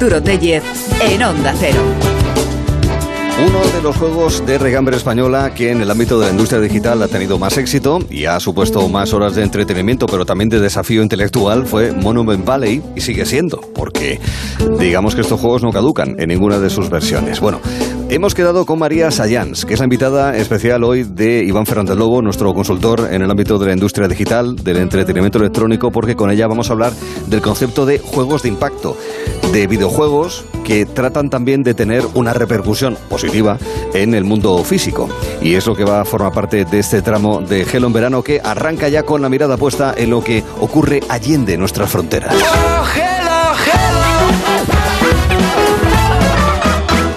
Arturo Tellez en Onda Cero. Uno de los juegos de regambre española que en el ámbito de la industria digital ha tenido más éxito y ha supuesto más horas de entretenimiento, pero también de desafío intelectual, fue Monument Valley y sigue siendo, porque digamos que estos juegos no caducan en ninguna de sus versiones. Bueno, hemos quedado con María Sayans, que es la invitada especial hoy de Iván Fernández Lobo, nuestro consultor en el ámbito de la industria digital, del entretenimiento electrónico, porque con ella vamos a hablar del concepto de juegos de impacto, de videojuegos que tratan también de tener una repercusión positiva en el mundo físico. Y es lo que va a formar parte de este tramo de Hello en verano que arranca ya con la mirada puesta en lo que ocurre allende nuestras fronteras.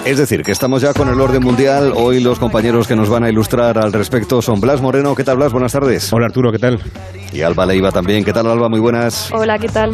Es decir, que estamos ya con el orden mundial. Hoy los compañeros que nos van a ilustrar al respecto son Blas Moreno. ¿Qué tal, Blas? Buenas tardes. Hola, Arturo. ¿Qué tal? Y Alba Leiva también. ¿Qué tal, Alba? Muy buenas. Hola, ¿qué tal?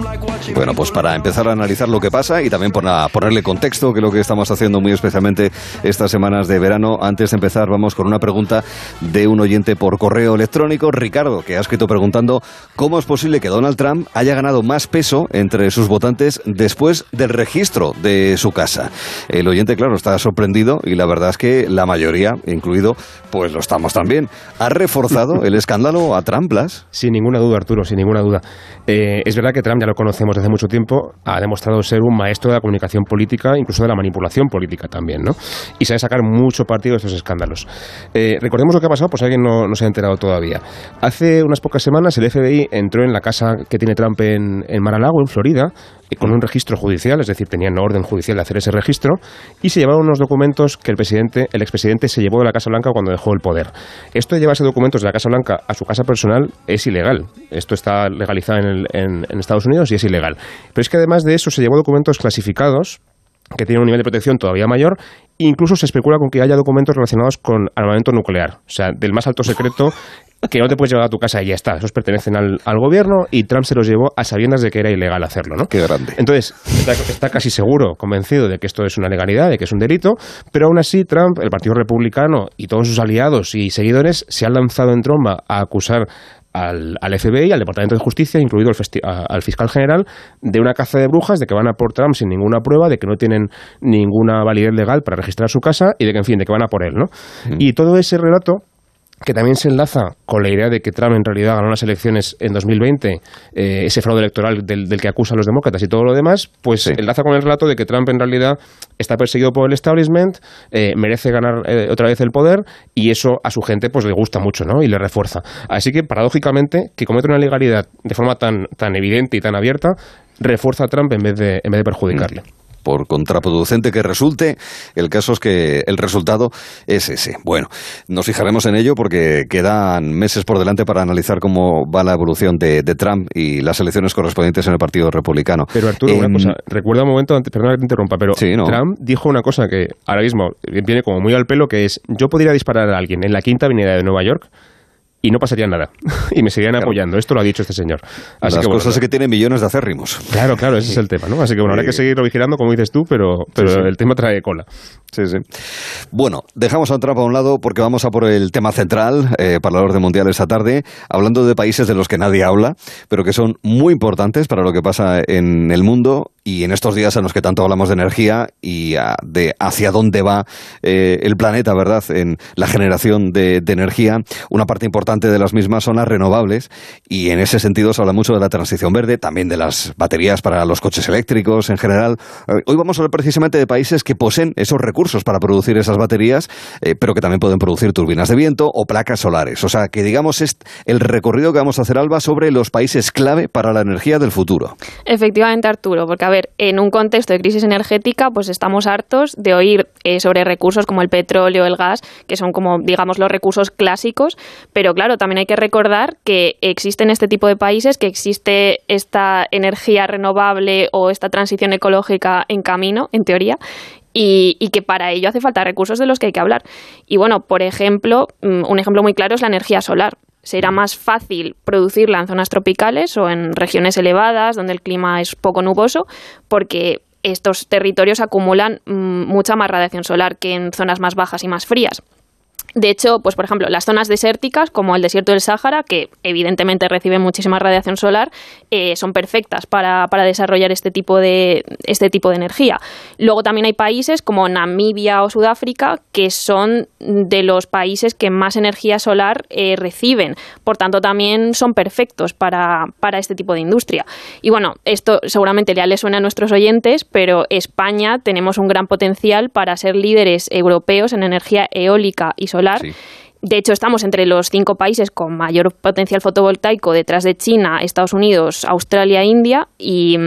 Bueno, pues para empezar a analizar lo que pasa y también para ponerle contexto, que es lo que estamos haciendo muy especialmente estas semanas de verano. Antes de empezar, vamos con una pregunta de un oyente por correo electrónico, Ricardo, que ha escrito preguntando cómo es posible que Donald Trump haya ganado más peso entre sus votantes después del registro de su casa. El oyente, claro, está sorprendido y la verdad es que la mayoría, incluido, pues lo estamos también. ¿Ha reforzado el escándalo a Trump? Sin ninguna duda, Arturo, sin ninguna duda. Eh, es verdad que Trump ya lo conocemos desde mucho tiempo, ha demostrado ser un maestro de la comunicación política, incluso de la manipulación política también, ¿no? Y sabe sacar mucho partido de estos escándalos. Eh, recordemos lo que ha pasado, pues alguien no, se ha enterado todavía. Hace unas pocas semanas el FBI entró en la casa que tiene Trump en, en Mar-a-Lago, en Florida, con un registro judicial, es decir, tenían orden judicial de hacer ese registro, y se llevaron unos documentos que el presidente, el expresidente se llevó de la Casa Blanca cuando dejó el poder. Esto de llevarse documentos de la Casa Blanca a su casa personal es ilegal. Esto está legalizado en, en Estados Unidos y es ilegal. Pero es que además de eso se llevó documentos clasificados que tienen un nivel de protección todavía mayor. Incluso se especula con que haya documentos relacionados con armamento nuclear, o sea, del más alto secreto que no te puedes llevar a tu casa y ya está. Esos pertenecen al, gobierno y Trump se los llevó a sabiendas de que era ilegal hacerlo, ¿no? Qué grande. Entonces, está, casi seguro, convencido de que esto es una legalidad, de que es un delito, pero aún así Trump, el Partido Republicano y todos sus aliados y seguidores se han lanzado en tromba a acusar al, al, FBI, al Departamento de Justicia, incluido al fiscal general, de una caza de brujas, de que van a por Trump sin ninguna prueba, de que no tienen ninguna validez legal para registrar su casa y de que, en fin, de que van a por él, ¿no? Mm. Y todo ese relato que también se enlaza con la idea de que Trump en realidad ganó las elecciones en 2020, eh, ese fraude electoral del, que acusan los demócratas y todo lo demás, pues enlaza con el relato de que Trump en realidad está perseguido por el establishment, eh, merece ganar eh, otra vez el poder y eso a su gente pues le gusta mucho ¿no? y le refuerza. Así que paradójicamente que cometa una ilegalidad de forma tan, tan evidente y tan abierta refuerza a Trump en vez de, en vez de perjudicarle. Mm por contraproducente que resulte, el caso es que el resultado es ese. Bueno, nos fijaremos en ello porque quedan meses por delante para analizar cómo va la evolución de, Trump y las elecciones correspondientes en el Partido Republicano. Pero Arturo, una em, cosa, recuerda un momento, perdona que te interrumpa, pero Trump dijo una cosa que ahora mismo viene como muy al pelo, que es, yo podría disparar a alguien en la quinta avenida de Nueva York y no pasaría nada. y me seguirían apoyando. Esto lo ha dicho este señor. Así Las que, cosas es que tiene millones de acérrimos. Claro, claro, ese es el tema, ¿no? Así que bueno, habrá que seguirlo vigilando, como dices tú, pero, pero el tema trae cola. Sí, sí. Bueno, dejamos a Trump a un lado porque vamos a por el tema central eh, para el orden mundial esta tarde, hablando de países de los que nadie habla, pero que son muy importantes para lo que pasa en el mundo y en estos días en los que tanto hablamos de energía y de hacia dónde va eh, el planeta, ¿verdad? En la generación de, energía, una parte importante de las mismas son las renovables y en ese sentido se habla mucho de la transición verde, también de las baterías para los coches eléctricos en general. Eh, hoy vamos a hablar precisamente de países que poseen esos recursos para producir esas baterías, eh, pero que también pueden producir turbinas de viento o placas solares. O sea, que digamos es el recorrido que vamos a hacer, Alba, sobre los países clave para la energía del futuro. Efectivamente, Arturo, porque ver, en un contexto de crisis energética, pues estamos hartos de oír eh, sobre recursos como el petróleo, el gas, que son como, digamos, los recursos clásicos, pero claro, también hay que recordar que existen este tipo de países, que existe esta energía renovable o esta transición ecológica en camino, en teoría, y, que para ello hace falta recursos de los que hay que hablar. Y bueno, por ejemplo, mm, un ejemplo muy claro es la energía solar será más fácil producirla en zonas tropicales o en regiones elevadas donde el clima es poco nuboso porque estos territorios acumulan mm, mucha más radiación solar que en zonas más bajas y más frías. De hecho, pues por ejemplo, las zonas desérticas, como el desierto del Sáhara, que evidentemente reciben muchísima radiación solar, eh, son perfectas para, para, desarrollar este tipo, de, este tipo de energía. Luego también hay países como Namibia o Sudáfrica, que son de los países que más energía solar eh, reciben. Por tanto, también son perfectos para, para este tipo de industria. Y bueno, esto seguramente ya le suena a nuestros oyentes, pero España tenemos un gran potencial para ser líderes europeos en energía eólica y solar de hecho, estamos entre los cinco países con mayor potencial fotovoltaico detrás de China, Estados Unidos, Australia, India, y,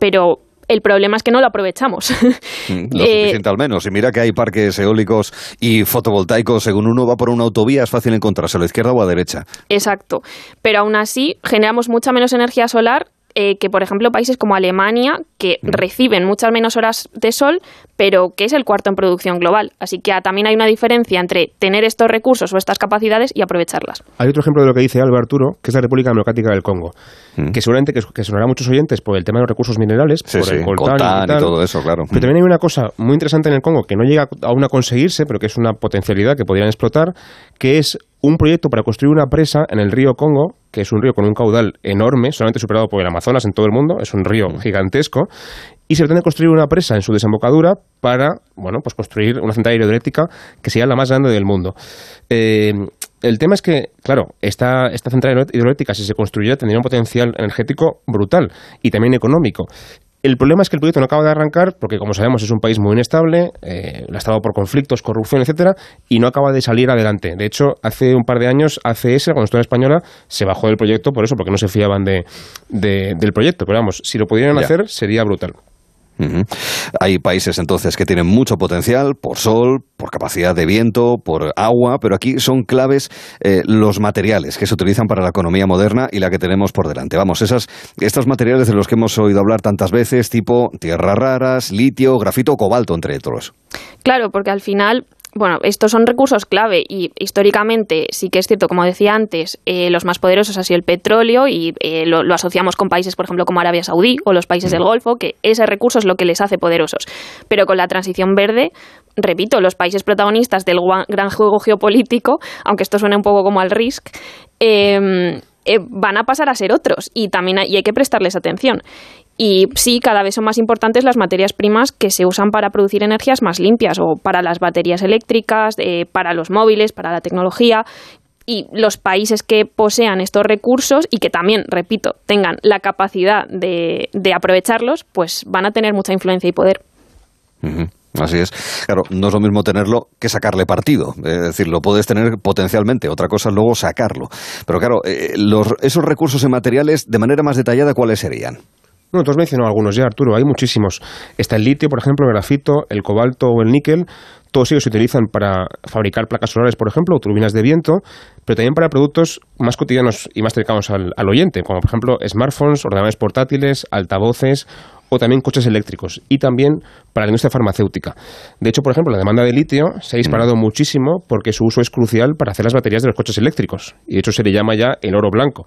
pero el problema es que no lo aprovechamos. Mm, lo eh, suficiente al menos. Y mira que hay parques eólicos y fotovoltaicos. Según uno va por una autovía, es fácil encontrarse a la izquierda o a la derecha. Exacto. Pero aún así, generamos mucha menos energía solar eh, que, por ejemplo, países como Alemania, que mm. reciben muchas menos horas de sol, pero que es el cuarto en producción global. Así que ah, también hay una diferencia entre tener estos recursos o estas capacidades y aprovecharlas. Hay otro ejemplo de lo que dice Álvaro Arturo, que es la República Democrática del Congo, mm. que seguramente que, sonará a muchos oyentes por el tema de los recursos minerales, por el coltán, y, todo eso, claro. Pero también hay una cosa muy interesante en el Congo que no llega aún a conseguirse, pero que es una potencialidad que podrían explotar, que es un proyecto para construir una presa en el río Congo, que es un río con un caudal enorme, solamente superado por el Amazonas en todo el mundo, es un río gigantesco, y se pretende construir una presa en su desembocadura para, bueno, pues construir una central hidroeléctrica que sea la más grande del mundo. Eh, el tema es que, claro, esta, esta central hidroeléctrica, si se construyera, tendría un potencial energético brutal y también económico. El problema es que el proyecto no acaba de arrancar porque, como sabemos, es un país muy inestable, eh, estado por conflictos, corrupción, etcétera, y no acaba de salir adelante. De hecho, hace un par de años, ACS, cuando estuvo en española, se bajó del proyecto por eso, porque no se fiaban de, del proyecto. Pero vamos, si lo pudieran hacer, sería brutal. Hay países entonces que tienen mucho potencial por sol, por capacidad de viento, por agua, pero aquí son claves eh, los materiales que se utilizan para la economía moderna y la que tenemos por delante. Vamos, esas, estos materiales de los que hemos oído hablar tantas veces, tipo tierras raras, litio, grafito, cobalto, entre otros. Claro, porque al final bueno, estos son recursos clave y históricamente sí que es cierto, como decía antes, eh, los más poderosos ha sido el petróleo y eh, lo, asociamos con países, por ejemplo, como Arabia Saudí o los países del Golfo, que ese recurso es lo que les hace poderosos. Pero con la transición verde, repito, los países protagonistas del gran juego geopolítico, aunque esto suene un poco como al RISC, eh, van a pasar a ser otros y también hay, y hay que prestarles atención. Y sí, cada vez son más importantes las materias primas que se usan para producir energías más limpias o para las baterías eléctricas, eh, para los móviles, para la tecnología. Y los países que posean estos recursos y que también, repito, tengan la capacidad de, aprovecharlos, pues van a tener mucha influencia y poder. Así es. Claro, no es lo mismo tenerlo que sacarle partido. Es decir, lo puedes tener potencialmente. Otra cosa es luego sacarlo. Pero claro, eh, esos recursos y materiales, de manera más detallada, ¿cuáles serían? Bueno, tú has mencionado algunos ya, Arturo, hay muchísimos. Está el litio, por ejemplo, el grafito, el cobalto o el níquel. Todos ellos se utilizan para fabricar placas solares, por ejemplo, o turbinas de viento, pero también para productos más cotidianos y más cercanos al, al oyente, como por ejemplo smartphones, ordenadores portátiles, altavoces o también coches eléctricos y también para la industria farmacéutica. De hecho, por ejemplo, la demanda de litio se ha disparado mm. muchísimo porque su uso es crucial para hacer las baterías de los coches eléctricos y de hecho se le llama ya el oro blanco.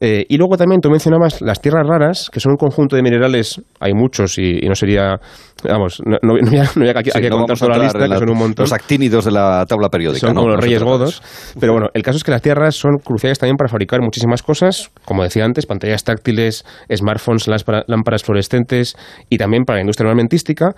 Eh, y luego también tú mencionabas las tierras raras, que son un conjunto de minerales, hay muchos y, no sería, vamos, no, no, no, aquí, que contar toda la lista, que son un montón. Los actínidos de la tabla periódica. Son como los reyes godos. Pero bueno, el caso es que las tierras son cruciales también para fabricar muchísimas cosas, como decía antes, pantallas táctiles, smartphones, lámparas fluorescentes, y también para la industria armamentística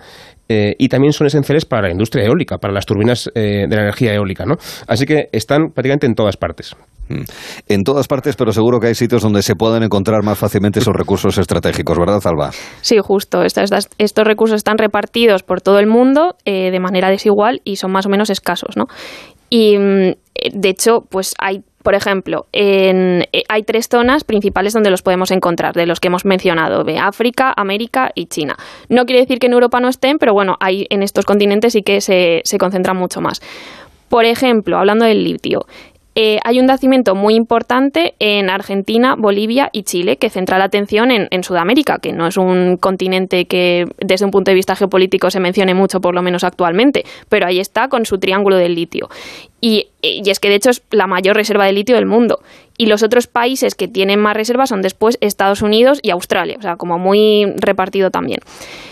eh, y también son esenciales para la industria eólica, para las turbinas eh, de la energía eólica. ¿no? Así que están prácticamente en todas partes. Mm. En todas partes, pero seguro que hay sitios donde se puedan encontrar más fácilmente esos recursos estratégicos, ¿verdad, Alba? Sí, justo. estos recursos están repartidos por todo el mundo eh, de manera desigual y son más o menos escasos, ¿no? Y mm, de hecho, pues hay por ejemplo, en, eh, hay tres zonas principales donde los podemos encontrar, de los que hemos mencionado, África, América y China. No quiere decir que en Europa no estén, pero bueno, hay, en estos continentes sí que se concentran mucho más. Por ejemplo, hablando del litio, eh, hay un nacimiento muy importante en Argentina, Bolivia y Chile que centra la atención en, Sudamérica, que no es un continente que desde un punto de vista geopolítico se mencione mucho, por lo menos actualmente, pero ahí está con su triángulo del litio. Y, y, es que de hecho es la mayor reserva de litio del mundo. Y los otros países que tienen más reservas son después Estados Unidos y Australia, o sea, como muy repartido también.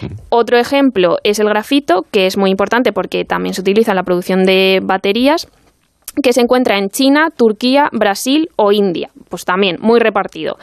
Mm. Otro ejemplo es el grafito, que es muy importante porque también se utiliza en la producción de baterías que se encuentra en China, Turquía, Brasil o India. Pues también muy repartido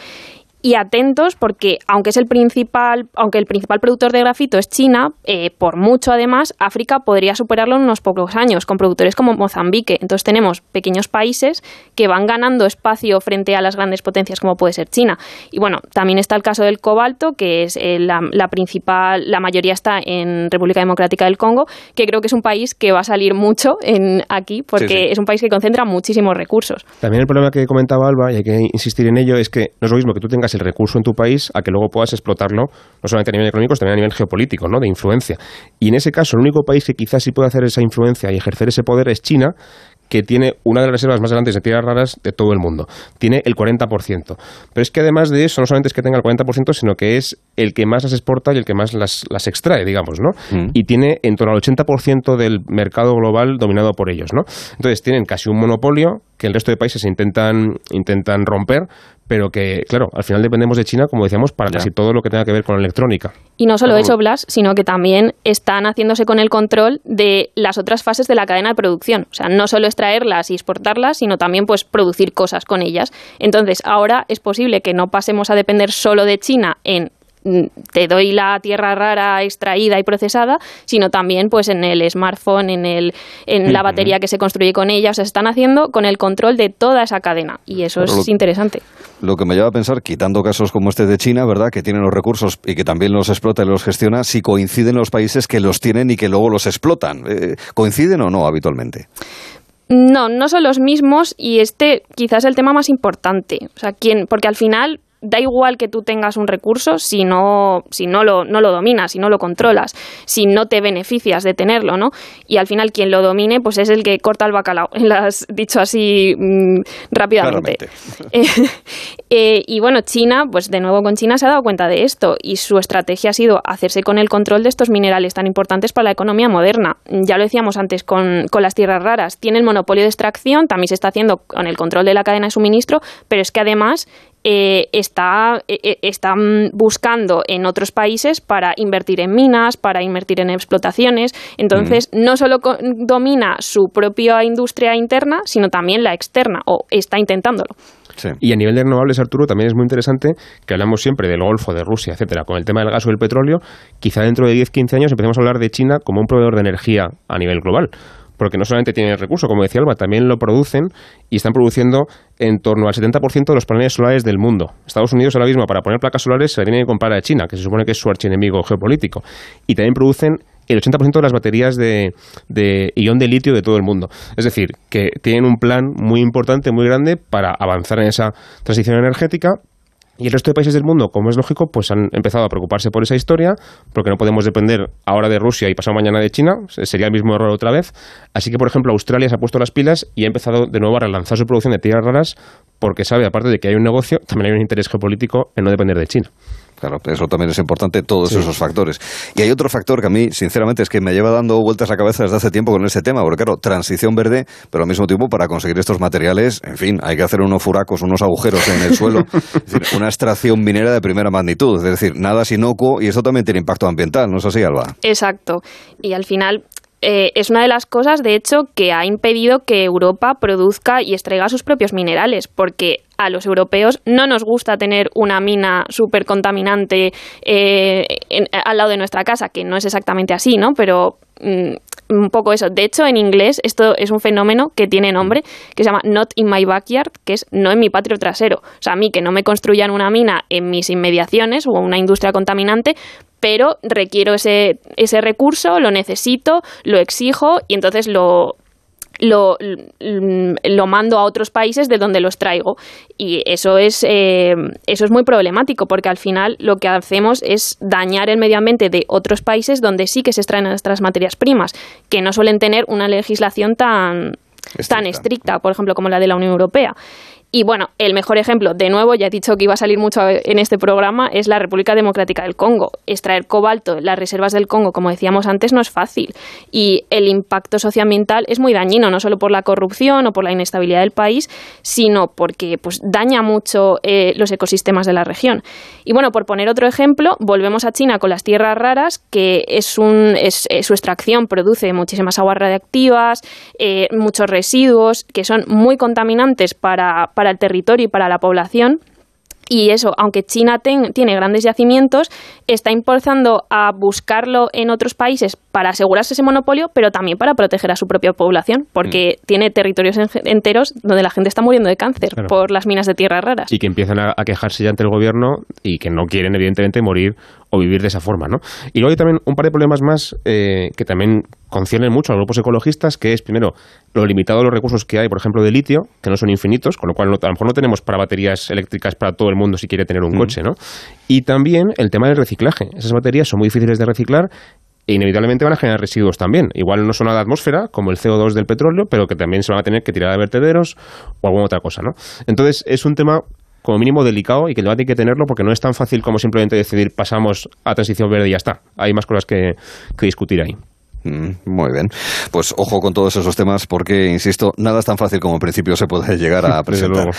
y atentos porque aunque es el principal, aunque el principal productor de grafito es China, eh, por mucho además África podría superarlo en unos pocos años con productores como Mozambique. Entonces tenemos pequeños países que van ganando espacio frente a las grandes potencias como puede ser China. Y bueno, también está el caso del cobalto, que es eh, la, principal, la mayoría está en República Democrática del Congo, que creo que es un país que va a salir mucho en aquí porque es un país que concentra muchísimos recursos. También el problema que comentaba Alba, y hay que insistir en ello, es que no es lo mismo que tú tengas el recurso en tu país a que luego puedas explotarlo, no solamente a nivel económico, sino también a nivel geopolítico, ¿no? de influencia. Y en ese caso, el único país que quizás sí puede hacer esa influencia y ejercer ese poder es China, que tiene una de las reservas más grandes de tierras raras de todo el mundo. Tiene el 40%. Pero es que además de eso, no solamente es que tenga el 40%, sino que es el que más las exporta y el que más las, extrae, digamos, ¿no? Mm. Y tiene en torno al 80% del mercado global dominado por ellos, ¿no? Entonces tienen casi un monopolio que el resto de países intentan, intentan romper, pero que, claro, al final dependemos de China, como decíamos, para casi todo lo que tenga que ver con electrónica. Y no solo eso, Blas, sino que también están haciéndose con el control de las otras fases de la cadena de producción. O sea, no solo extraerlas y exportarlas, sino también pues producir cosas con ellas. Entonces, ahora es posible que no pasemos a depender solo de China en te doy la tierra rara extraída y procesada, sino también pues en el smartphone, en, el, en la batería que se construye con ella. O sea, se están haciendo con el control de toda esa cadena y eso es interesante. Lo que me lleva a pensar, quitando casos como este de China, ¿verdad?, que tienen los recursos y que también los explota y los gestiona, si coinciden los países que los tienen y que luego los explotan. Eh, ¿Coinciden o no habitualmente? No, no son los mismos y este quizás es el tema más importante. O sea, ¿quién? Porque al final da igual que tú tengas un recurso si no, si no, lo, no lo dominas, si no lo controlas, si no te beneficias de tenerlo, ¿no? Y al final quien lo domine, pues es el que corta el bacalao, lo has dicho así mm, rápidamente. Eh, eh, y bueno, China, pues de nuevo con China se ha dado cuenta de esto y su estrategia ha sido hacerse con el control de estos minerales tan importantes para la economía moderna. Ya lo decíamos antes con, con las tierras raras, tiene el monopolio de extracción, también se está haciendo con el control de la cadena de suministro, pero es que además eh, está, eh, eh, están buscando en otros países para invertir en minas, para invertir en explotaciones. Entonces, no solo domina su propia industria interna, sino también la externa, o está intentándolo. Y a nivel de renovables, Arturo, también es muy interesante que hablamos siempre del Golfo, de Rusia, etcétera, con el tema del gas o el petróleo. Quizá dentro de 10-15 años empecemos a hablar de China como un proveedor de energía a nivel global porque no solamente tienen el recurso, como decía Alba, también lo producen y están produciendo en torno al 70% de los paneles solares del mundo. Estados Unidos ahora mismo para poner placas solares se tiene que comprar a China, que se supone que es su archienemigo geopolítico. Y también producen el 80% de las baterías de, de, ion de litio de todo el mundo. Es decir, que tienen un plan muy importante, muy grande para avanzar en esa transición energética, y el resto de países del mundo, como es lógico, pues han empezado a preocuparse por esa historia, porque no podemos depender ahora de Rusia y pasado mañana de China, sería el mismo error otra vez. Así que, por ejemplo, Australia se ha puesto las pilas y ha empezado de nuevo a relanzar su producción de tierras raras, porque sabe, aparte de que hay un negocio, también hay un interés geopolítico en no depender de China. Claro, eso también es importante, todos esos factores. Y hay otro factor que a mí, sinceramente, es que me lleva dando vueltas a la cabeza desde hace tiempo con ese tema, porque claro, transición verde, pero al mismo tiempo para conseguir estos materiales, en fin, hay que hacer unos furacos, unos agujeros en el suelo, una extracción minera de primera magnitud, es decir, nada es inocuo y eso también tiene impacto ambiental, ¿no es así, Alba? Exacto. Y al final, eh, es una de las cosas, de hecho, que ha impedido que Europa produzca y extraiga sus propios minerales, porque a los europeos no nos gusta tener una mina súper contaminante eh, al lado de nuestra casa, que no es exactamente así, ¿no? Pero mm, un poco eso. De hecho, en inglés esto es un fenómeno que tiene nombre, que se llama Not in my backyard, que es no en mi patio trasero. O sea, a mí que no me construyan una mina en mis inmediaciones o una industria contaminante, pero requiero ese, ese recurso, lo necesito, lo exijo y entonces lo, lo, lo, mando a otros países de donde los traigo. Y eso es, eh, eso es muy problemático porque al final lo que hacemos es dañar el medio ambiente de otros países donde sí que se extraen nuestras materias primas, que no suelen tener una legislación tan, tan estricta, por ejemplo, como la de la Unión Europea. Y bueno, el mejor ejemplo, de nuevo, ya he dicho que iba a salir mucho en este programa, es la República Democrática del Congo. Extraer cobalto en las reservas del Congo, como decíamos antes, no es fácil. Y el impacto socioambiental es muy dañino, no solo por la corrupción o por la inestabilidad del país, sino porque pues, daña mucho eh, los ecosistemas de la región. Y bueno, por poner otro ejemplo, volvemos a China con las tierras raras, que es, un, es, eh, su extracción produce muchísimas aguas radiactivas, eh, muchos residuos que son muy contaminantes para para el territorio y para la población. Y eso, aunque China tiene grandes yacimientos, está impulsando a buscarlo en otros países para asegurarse ese monopolio, pero también para proteger a su propia población, porque mm. tiene territorios enteros donde la gente está muriendo de cáncer por las minas de tierras raras. Y que empiezan a, quejarse ya ante el gobierno y que no quieren, evidentemente, morir o vivir de esa forma, ¿no? Y luego hay también un par de problemas más eh, que también conciernen mucho a los grupos ecologistas, que es, primero, lo limitado de los recursos que hay, por ejemplo, de litio, que no son infinitos, con lo cual a lo mejor no tenemos para baterías eléctricas para todo el mundo si quiere tener un mm. coche, ¿no? Y también el tema del reciclaje. Esas baterías son muy difíciles de reciclar e inevitablemente van a generar residuos también. Igual no son a la atmósfera, como el CO2 del petróleo, pero que también se van a tener que tirar a vertederos o alguna otra cosa, ¿no? Entonces, es un tema como mínimo delicado y que el debate hay que tenerlo porque no es tan fácil como simplemente decidir pasamos a transición verde y ya está. Hay más cosas que, que discutir ahí. Mm, muy bien. Pues ojo con todos esos temas porque, insisto, nada es tan fácil como en principio se puede llegar a presentar.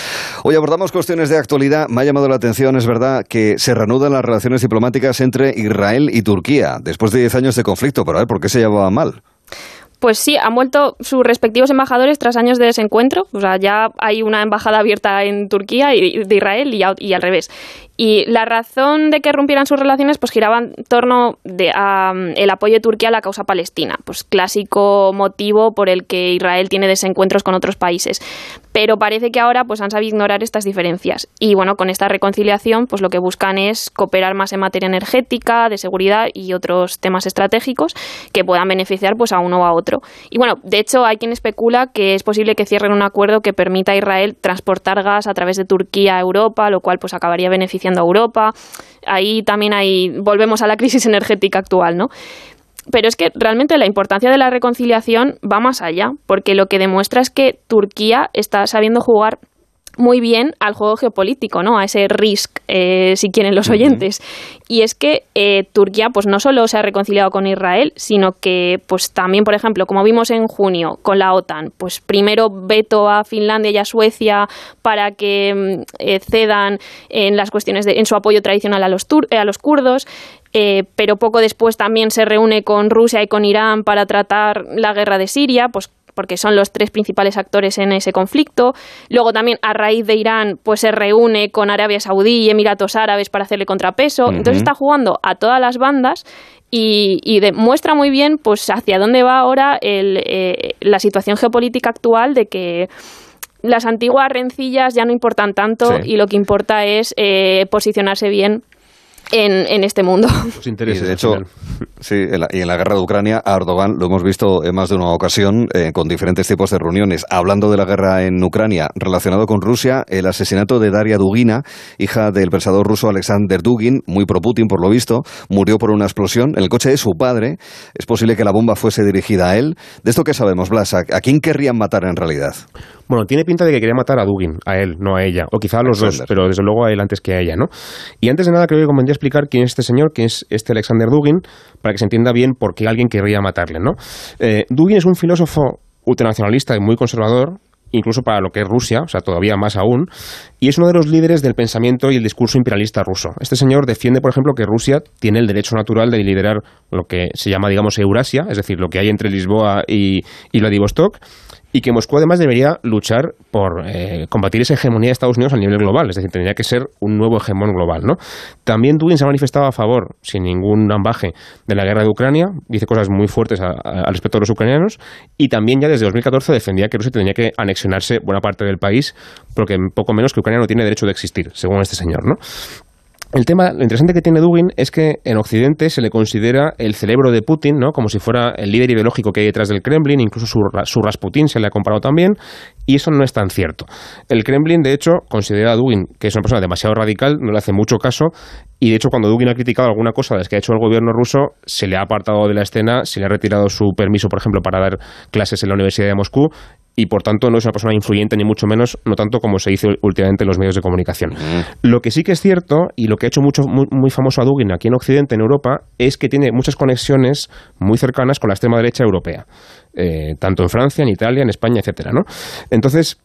Hoy abordamos cuestiones de actualidad. Me ha llamado la atención, es verdad, que se reanudan las relaciones diplomáticas entre Israel y Turquía después de 10 años de conflicto. Pero a ver, ¿por qué se llevaba mal? Pues sí, han vuelto sus respectivos embajadores tras años de desencuentro. O sea, ya hay una embajada abierta en Turquía y de Israel y, y al revés. Y la razón de que rompieran sus relaciones pues giraba en torno de, el apoyo de Turquía a la causa palestina, pues clásico motivo por el que Israel tiene desencuentros con otros países. Pero parece que ahora pues han sabido ignorar estas diferencias y bueno, con esta reconciliación pues lo que buscan es cooperar más en materia energética, de seguridad y otros temas estratégicos que puedan beneficiar pues a uno o a otro. Y bueno, de hecho hay quien especula que es posible que cierren un acuerdo que permita a Israel transportar gas a través de Turquía a Europa, lo cual pues acabaría beneficiando a Europa. Ahí también hay, volvemos a la crisis energética actual, ¿no? Pero es que realmente la importancia de la reconciliación va más allá, porque lo que demuestra es que Turquía está sabiendo jugar muy bien al juego geopolítico, ¿no? A ese risk, eh, si quieren los oyentes. Y es que eh, Turquía, pues no solo se ha reconciliado con Israel, sino que, pues también, por ejemplo, como vimos en junio con la OTAN, pues primero veto a Finlandia y a Suecia para que mm, eh, cedan en las cuestiones de, en su apoyo tradicional a los, a los kurdos. pero poco después también se reúne con Rusia y con Irán para tratar la guerra de Siria, pues porque son los tres principales actores en ese conflicto. Luego también a raíz de Irán pues se reúne con Arabia Saudí y Emiratos Árabes para hacerle contrapeso. Entonces está jugando a todas las bandas y, demuestra muy bien pues hacia dónde va ahora eh, la situación geopolítica actual de que las antiguas rencillas ya no importan tanto y lo que importa es eh, posicionarse bien en, este mundo. Y de hecho, sí, en la, y en la guerra de Ucrania, a Erdogan lo hemos visto en más de una ocasión eh, con diferentes tipos de reuniones. Hablando de la guerra en Ucrania, relacionado con Rusia, el asesinato de Daria Dugina, hija del pensador ruso Alexander Dugin, muy pro Putin por lo visto, murió por una explosión en el coche de su padre. Es posible que la bomba fuese dirigida a él. De esto que sabemos, Blas, ¿a quién querrían matar en realidad? Bueno, tiene pinta de que quería matar a Dugin, a él, no a ella, o quizá a los dos, pero desde luego a él antes que a ella, ¿no? Y antes de nada creo que convendría explicar quién es este señor, quién es este Alexander Dugin, para que se entienda bien por qué alguien querría matarle, ¿no? Eh, Dugin es un filósofo ultranacionalista y muy conservador, incluso para lo que es Rusia, o sea, todavía más aún, y es uno de los líderes del pensamiento y el discurso imperialista ruso. Este señor defiende, por ejemplo, que Rusia tiene el derecho natural de liderar lo que se llama, digamos, Eurasia, es decir, lo que hay entre Lisboa y, y Vladivostok, y que Moscú además debería luchar por eh, combatir esa hegemonía de Estados Unidos a nivel global, es decir, tendría que ser un nuevo hegemón global. ¿no? También Dugin se ha manifestado a favor, sin ningún ambaje, de la guerra de Ucrania, dice cosas muy fuertes al respecto de los ucranianos, y también ya desde 2014 defendía que Rusia tenía que anexionarse buena parte del país, porque poco menos que Ucrania no tiene derecho de existir, según este señor. ¿no? El tema, lo interesante que tiene Dugin es que en Occidente se le considera el cerebro de Putin, ¿no? Como si fuera el líder ideológico que hay detrás del Kremlin, incluso su, su Rasputin se le ha comparado también, y eso no es tan cierto. El Kremlin, de hecho, considera a Dugin que es una persona demasiado radical, no le hace mucho caso, y de hecho cuando Dugin ha criticado alguna cosa de las que ha hecho el gobierno ruso, se le ha apartado de la escena, se le ha retirado su permiso, por ejemplo, para dar clases en la Universidad de Moscú, y por tanto no es una persona influyente ni mucho menos, no tanto como se dice últimamente en los medios de comunicación. Mm. Lo que sí que es cierto y lo que ha hecho mucho, muy, muy famoso a Dugin aquí en Occidente, en Europa, es que tiene muchas conexiones muy cercanas con la extrema derecha europea, eh, tanto en Francia, en Italia, en España, etcétera, ¿no? Entonces,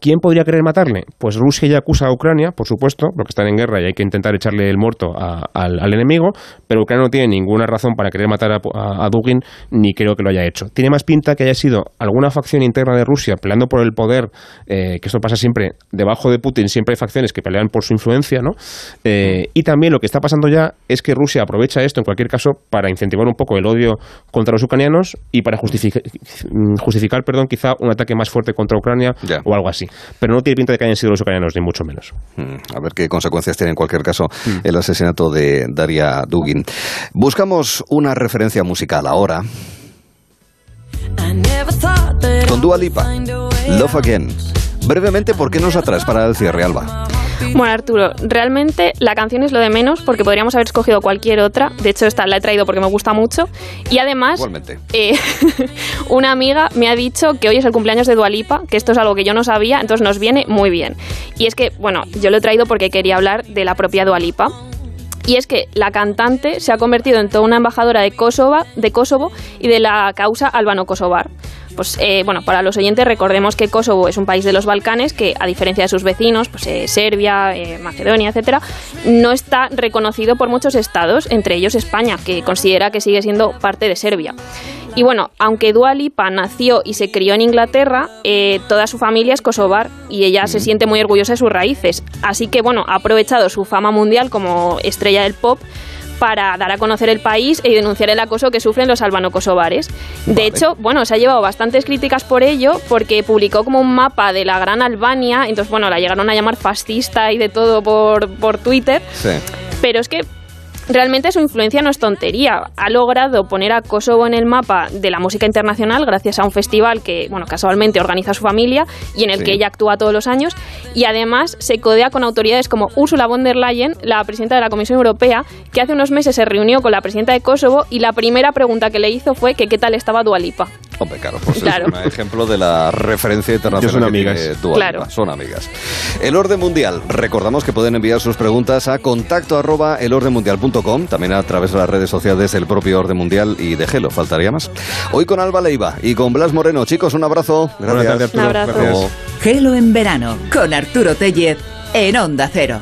¿Quién podría querer matarle? Pues Rusia ya acusa a Ucrania, por supuesto, porque están en guerra y hay que intentar echarle el muerto a- al, al enemigo, pero Ucrania no tiene ninguna razón para querer matar a, a- a Dugin, ni creo que lo haya hecho. Tiene más pinta que haya sido alguna facción interna de Rusia peleando por el poder, eh, que esto pasa siempre, debajo de Putin siempre hay facciones que pelean por su influencia, ¿no? Eh, y también lo que está pasando ya es que Rusia aprovecha esto, en cualquier caso, para incentivar un poco el odio contra los ucranianos y para justificar, justificar perdón, quizá un ataque más fuerte contra Ucrania o algo así. Pero no tiene pinta de que hayan sido los ucranianos, ni mucho menos. Mm, A ver qué consecuencias tiene en cualquier caso el asesinato de Daria Dugin. Buscamos una referencia musical ahora con Dua Lipa, Love Again. Brevemente, ¿por qué nos atraes para el cierre, Alba? Bueno, Arturo, realmente la canción es lo de menos porque podríamos haber escogido cualquier otra. De hecho, esta la he traído porque me gusta mucho. Y además, eh, una amiga me ha dicho que hoy es el cumpleaños de Dualipa, que esto es algo que yo no sabía, entonces nos viene muy bien. Y es que, bueno, yo lo he traído porque quería hablar de la propia Dualipa. Y es que la cantante se ha convertido en toda una embajadora de Kosovo, de Kosovo y de la causa albano-kosovar. Pues eh, bueno, para los oyentes recordemos que Kosovo es un país de los Balcanes que, a diferencia de sus vecinos, pues eh, Serbia, eh, Macedonia, etcétera, no está reconocido por muchos estados, entre ellos España, que considera que sigue siendo parte de Serbia. Y bueno, aunque Dua Lipa nació y se crió en Inglaterra, eh, toda su familia es kosovar y ella se siente muy orgullosa de sus raíces. Así que bueno, ha aprovechado su fama mundial como estrella del pop para dar a conocer el país y denunciar el acoso que sufren los albano-kosovares. De hecho, bueno, se ha llevado bastantes críticas por ello, porque publicó como un mapa de la gran Albania, entonces, bueno, la llegaron a llamar fascista y de todo por, por Twitter, Sí. pero es que realmente su influencia no es tontería. Ha logrado poner a Kosovo en el mapa de la música internacional gracias a un festival que, bueno, casualmente organiza su familia y en el Sí. que ella actúa todos los años. Y además se codea con autoridades como Ursula von der Leyen, la presidenta de la Comisión Europea, que hace unos meses se reunió con la presidenta de Kosovo y la primera pregunta que le hizo fue que qué tal estaba Dualipa. Hombre, claro, pues Claro. es un ejemplo de la referencia internacional. Son que amigas. tiene Dua Claro. Son amigas. El orden mundial. Recordamos que pueden enviar sus preguntas a contacto arroba elordenmundial.com, también a través de las redes sociales del propio Orden Mundial y de Gelo, faltaría más. Hoy con Alba Leiva y con Blas Moreno. Chicos, un abrazo. Gracias. Buenas tardes, Arturo. Un abrazo. Gracias. Gelo en verano con Arturo Tellez en Onda Cero.